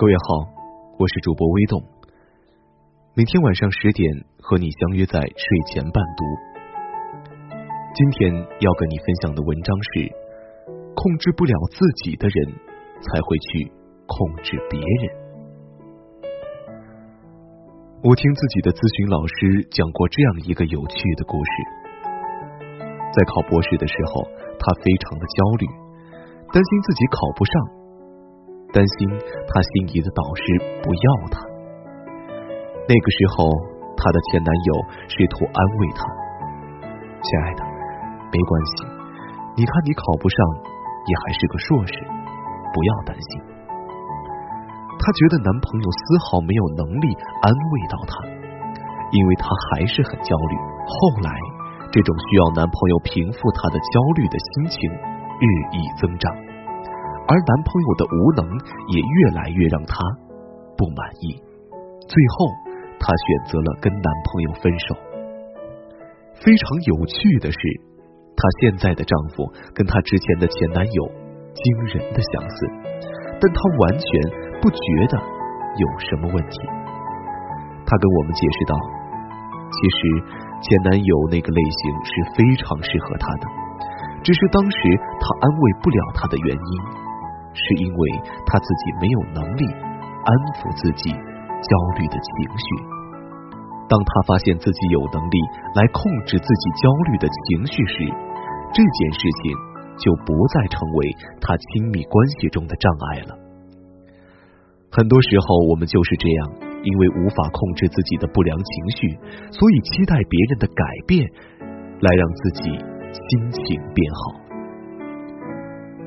各位好，我是主播微动。每天晚上十点和你相约在睡前伴读。今天要跟你分享的文章是：控制不了自己的人，才会去控制别人。我听自己的咨询老师讲过这样一个有趣的故事。在考博士的时候，他非常的焦虑，担心自己考不上。担心她心仪的导师不要她。那个时候，她的前男友试图安慰她：“亲爱的，没关系，你看你考不上，也还是个硕士，不要担心。”她觉得男朋友丝毫没有能力安慰到她，因为她还是很焦虑。后来，这种需要男朋友平复她的焦虑的心情日益增长。而男朋友的无能也越来越让她不满意，最后她选择了跟男朋友分手。非常有趣的是，她现在的丈夫跟她之前的前男友惊人的相似，但她完全不觉得有什么问题。她跟我们解释道：“其实前男友那个类型是非常适合她的，只是当时他安慰不了她的原因。”是因为他自己没有能力安抚自己焦虑的情绪。当他发现自己有能力来控制自己焦虑的情绪时，这件事情就不再成为他亲密关系中的障碍了。很多时候，我们就是这样，因为无法控制自己的不良情绪，所以期待别人的改变来让自己心情变好。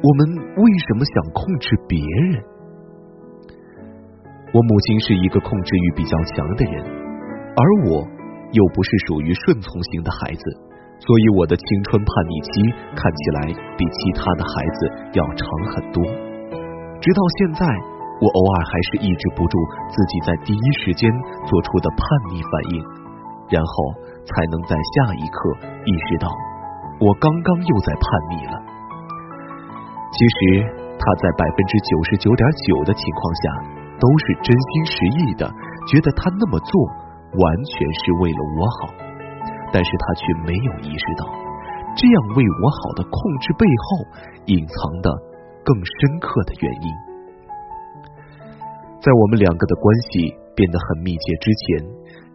我们为什么想控制别人？我母亲是一个控制欲比较强的人，而我又不是属于顺从型的孩子，所以我的青春叛逆期看起来比其他的孩子要长很多。直到现在，我偶尔还是抑制不住自己在第一时间做出的叛逆反应，然后才能在下一刻意识到，我刚刚又在叛逆了。其实他在百分之九十九点九的情况下都是真心实意的，觉得他那么做完全是为了我好，但是他却没有意识到，这样为我好的控制背后隐藏的更深刻的原因。在我们两个的关系变得很密切之前，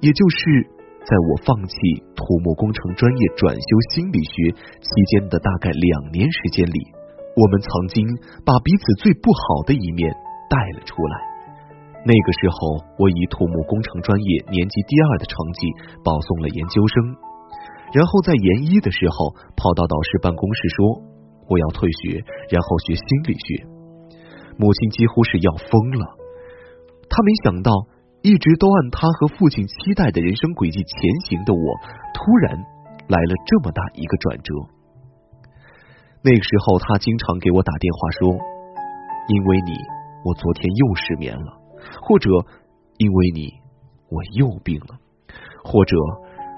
也就是在我放弃土木工程专业转修心理学期间的大概两年时间里。我们曾经把彼此最不好的一面带了出来。那个时候，我以土木工程专业年级第二的成绩保送了研究生，然后在研一的时候跑到导师办公室说我要退学，然后学心理学。母亲几乎是要疯了，她没想到一直都按她和父亲期待的人生轨迹前行的我，突然来了这么大一个转折。那个时候，他经常给我打电话说：“因为你，我昨天又失眠了；或者因为你，我又病了；或者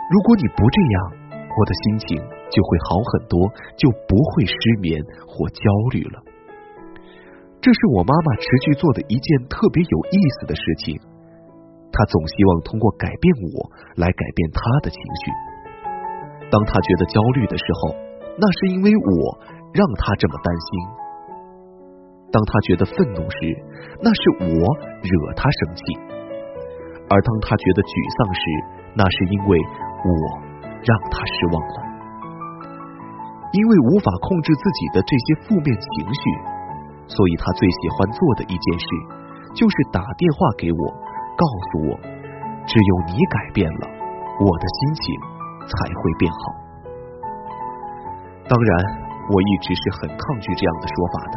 如果你不这样，我的心情就会好很多，就不会失眠或焦虑了。”这是我妈妈持续做的一件特别有意思的事情。她总希望通过改变我来改变她的情绪。当她觉得焦虑的时候，那是因为我。让他这么担心。当他觉得愤怒时，那是我惹他生气；而当他觉得沮丧时，那是因为我让他失望了。因为无法控制自己的这些负面情绪，所以他最喜欢做的一件事，就是打电话给我，告诉我，只有你改变了，我的心情才会变好。当然。我一直是很抗拒这样的说法的，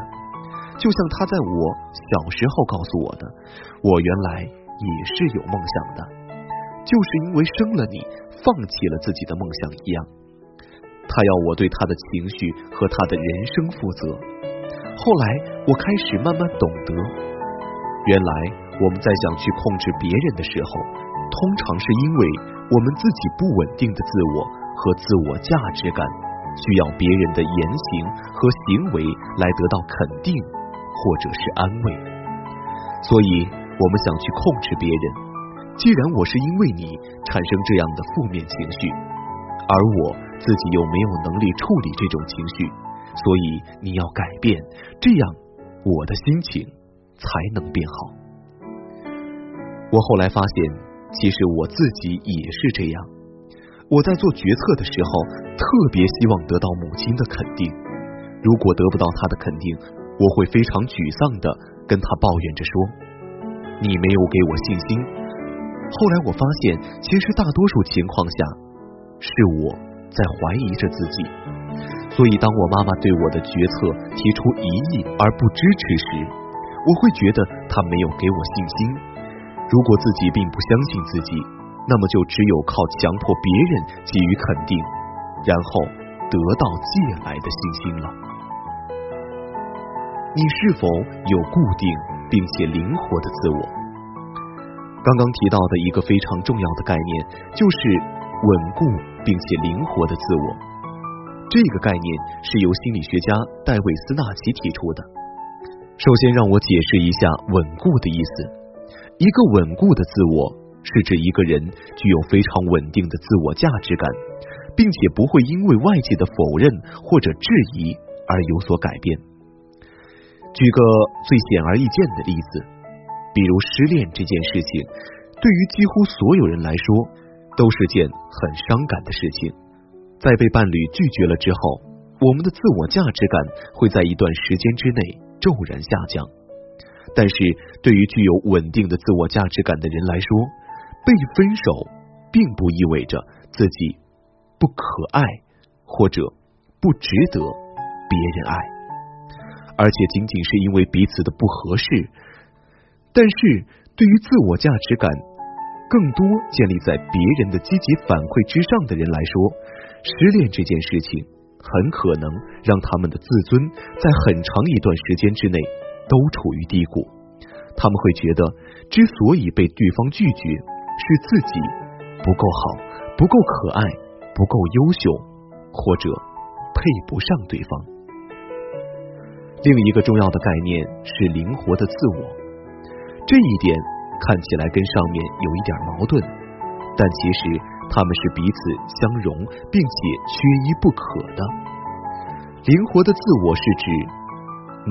就像他在我小时候告诉我的，我原来也是有梦想的，就是因为生了你，放弃了自己的梦想一样。他要我对他的情绪和他的人生负责。后来我开始慢慢懂得，原来我们在想去控制别人的时候，通常是因为我们自己不稳定的自我和自我价值感。需要别人的言行和行为来得到肯定或者是安慰，所以我们想去控制别人。既然我是因为你产生这样的负面情绪，而我自己又没有能力处理这种情绪，所以你要改变，这样我的心情才能变好。我后来发现，其实我自己也是这样。我在做决策的时候，特别希望得到母亲的肯定。如果得不到她的肯定，我会非常沮丧的跟她抱怨着说：“你没有给我信心。”后来我发现，其实大多数情况下是我在怀疑着自己。所以，当我妈妈对我的决策提出疑义而不支持时，我会觉得她没有给我信心。如果自己并不相信自己，那么就只有靠强迫别人给予肯定，然后得到借来的信心了。你是否有固定并且灵活的自我？刚刚提到的一个非常重要的概念就是稳固并且灵活的自我。这个概念是由心理学家戴维斯纳奇提出的。首先，让我解释一下“稳固”的意思。一个稳固的自我是指一个人具有非常稳定的自我价值感，并且不会因为外界的否认或者质疑而有所改变。举个最显而易见的例子，比如失恋这件事情，对于几乎所有人来说都是件很伤感的事情。在被伴侣拒绝了之后，我们的自我价值感会在一段时间之内骤然下降。但是对于具有稳定的自我价值感的人来说，被分手并不意味着自己不可爱或者不值得别人爱。而且仅仅是因为彼此的不合适，但是对于自我价值感更多建立在别人的积极反馈之上的人来说，失恋这件事情很可能让他们的自尊在很长一段时间之内都处于低谷。他们会觉得，之所以被对方拒绝，是自己不够好、不够可爱、不够优秀，或者配不上对方。另一个重要的概念是灵活的自我，这一点看起来跟上面有一点矛盾，但其实他们是彼此相容并且缺一不可的。灵活的自我是指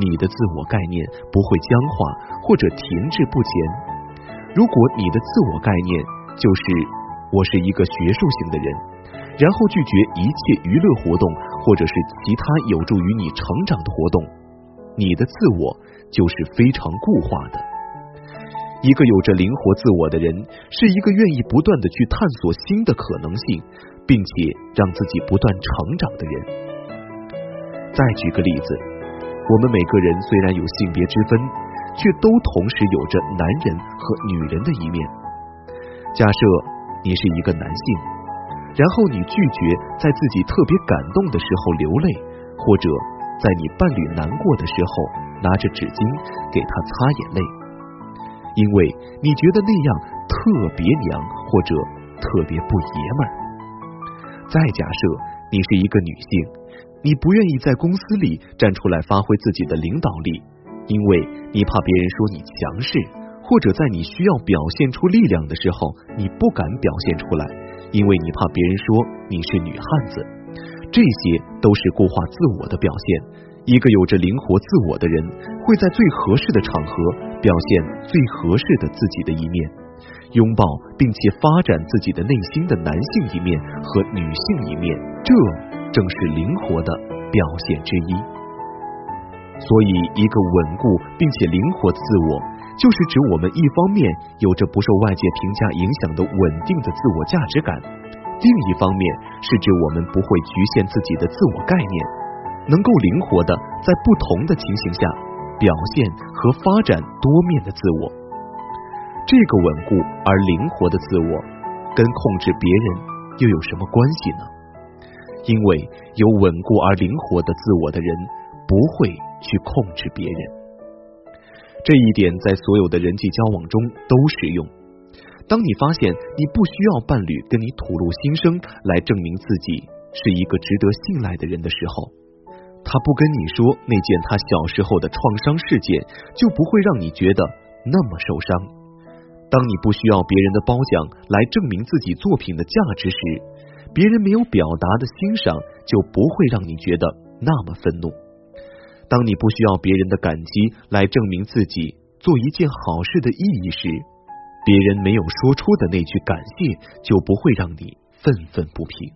你的自我概念不会僵化或者停滞不前。如果你的自我概念就是我是一个学术型的人，然后拒绝一切娱乐活动或者是其他有助于你成长的活动。你的自我就是非常固化的。一个有着灵活自我的人，是一个愿意不断的去探索新的可能性，并且让自己不断成长的人。再举个例子，我们每个人虽然有性别之分，却都同时有着男人和女人的一面。假设你是一个男性，然后你拒绝在自己特别感动的时候流泪，或者。在你伴侣难过的时候，拿着纸巾给他擦眼泪，因为你觉得那样特别娘或者特别不爷们儿。再假设你是一个女性，你不愿意在公司里站出来发挥自己的领导力，因为你怕别人说你强势，或者在你需要表现出力量的时候，你不敢表现出来，因为你怕别人说你是女汉子。这些都是固化自我的表现。一个有着灵活自我的人，会在最合适的场合表现最合适的自己的一面，拥抱并且发展自己的内心的男性一面和女性一面。这正是灵活的表现之一。所以，一个稳固并且灵活的自我，就是指我们一方面有着不受外界评价影响的稳定的自我价值感。另一方面是指我们不会局限自己的自我概念，能够灵活的在不同的情形下表现和发展多面的自我。这个稳固而灵活的自我跟控制别人又有什么关系呢？因为有稳固而灵活的自我的人不会去控制别人，这一点在所有的人际交往中都适用。当你发现你不需要伴侣跟你吐露心声来证明自己是一个值得信赖的人的时候，他不跟你说那件他小时候的创伤事件，就不会让你觉得那么受伤。当你不需要别人的褒奖来证明自己作品的价值时，别人没有表达的欣赏就不会让你觉得那么愤怒。当你不需要别人的感激来证明自己做一件好事的意义时，别人没有说出的那句感谢就不会让你愤愤不平。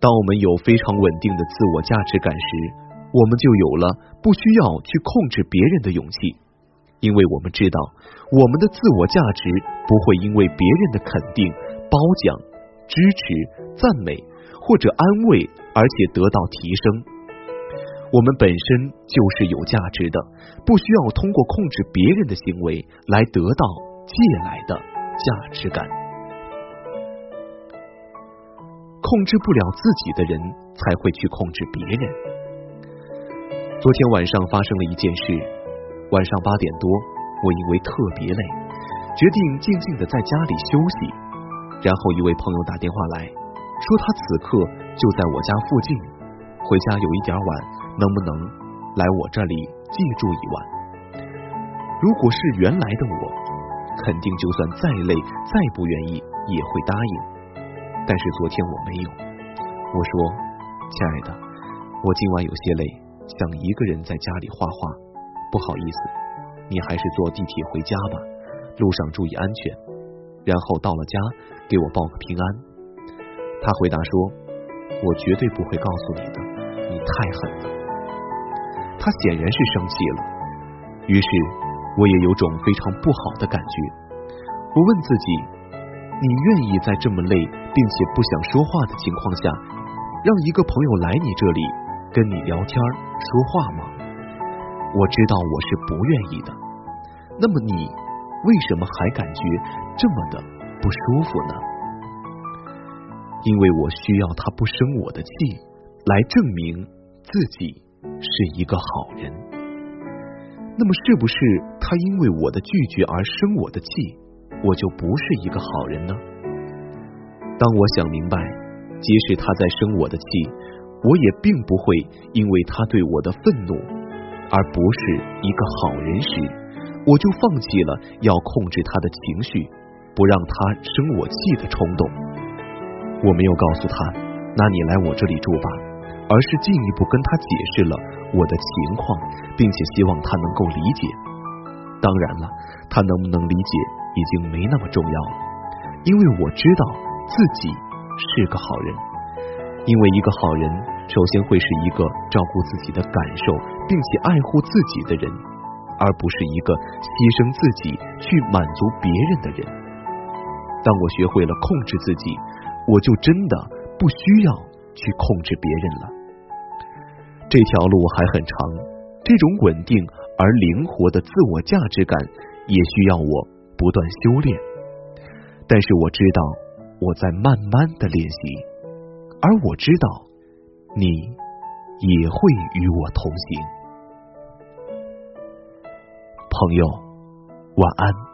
当我们有非常稳定的自我价值感时，我们就有了不需要去控制别人的勇气，因为我们知道我们的自我价值不会因为别人的肯定、褒奖、支持、赞美或者安慰而且得到提升。我们本身就是有价值的，不需要通过控制别人的行为来得到借来的价值感。控制不了自己的人，才会去控制别人。昨天晚上发生了一件事，晚上八点多，我因为特别累，决定静静的在家里休息。然后一位朋友打电话来说，他此刻就在我家附近，回家有一点晚。能不能来我这里借住一晚？如果是原来的我，肯定就算再累再不愿意也会答应。但是昨天我没有，我说：“亲爱的，我今晚有些累，想一个人在家里画画，不好意思，你还是坐地铁回家吧，路上注意安全。然后到了家给我报个平安。”他回答说：“我绝对不会告诉你的，你太狠了。”他显然是生气了，于是我也有种非常不好的感觉。我问自己：你愿意在这么累并且不想说话的情况下，让一个朋友来你这里跟你聊天说话吗？我知道我是不愿意的。那么你为什么还感觉这么的不舒服呢？因为我需要他不生我的气，来证明自己。是一个好人，那么是不是他因为我的拒绝而生我的气，我就不是一个好人呢？当我想明白，即使他在生我的气，我也并不会因为他对我的愤怒而不是一个好人时，我就放弃了要控制他的情绪，不让他生我气的冲动。我没有告诉他，那你来我这里住吧。而是进一步跟他解释了我的情况，并且希望他能够理解。当然了，他能不能理解已经没那么重要了，因为我知道自己是个好人。因为一个好人，首先会是一个照顾自己的感受并且爱护自己的人，而不是一个牺牲自己去满足别人的人。当我学会了控制自己，我就真的不需要去控制别人了。这条路还很长，这种稳定而灵活的自我价值感也需要我不断修炼。但是我知道我在慢慢的练习，而我知道你也会与我同行。朋友，晚安。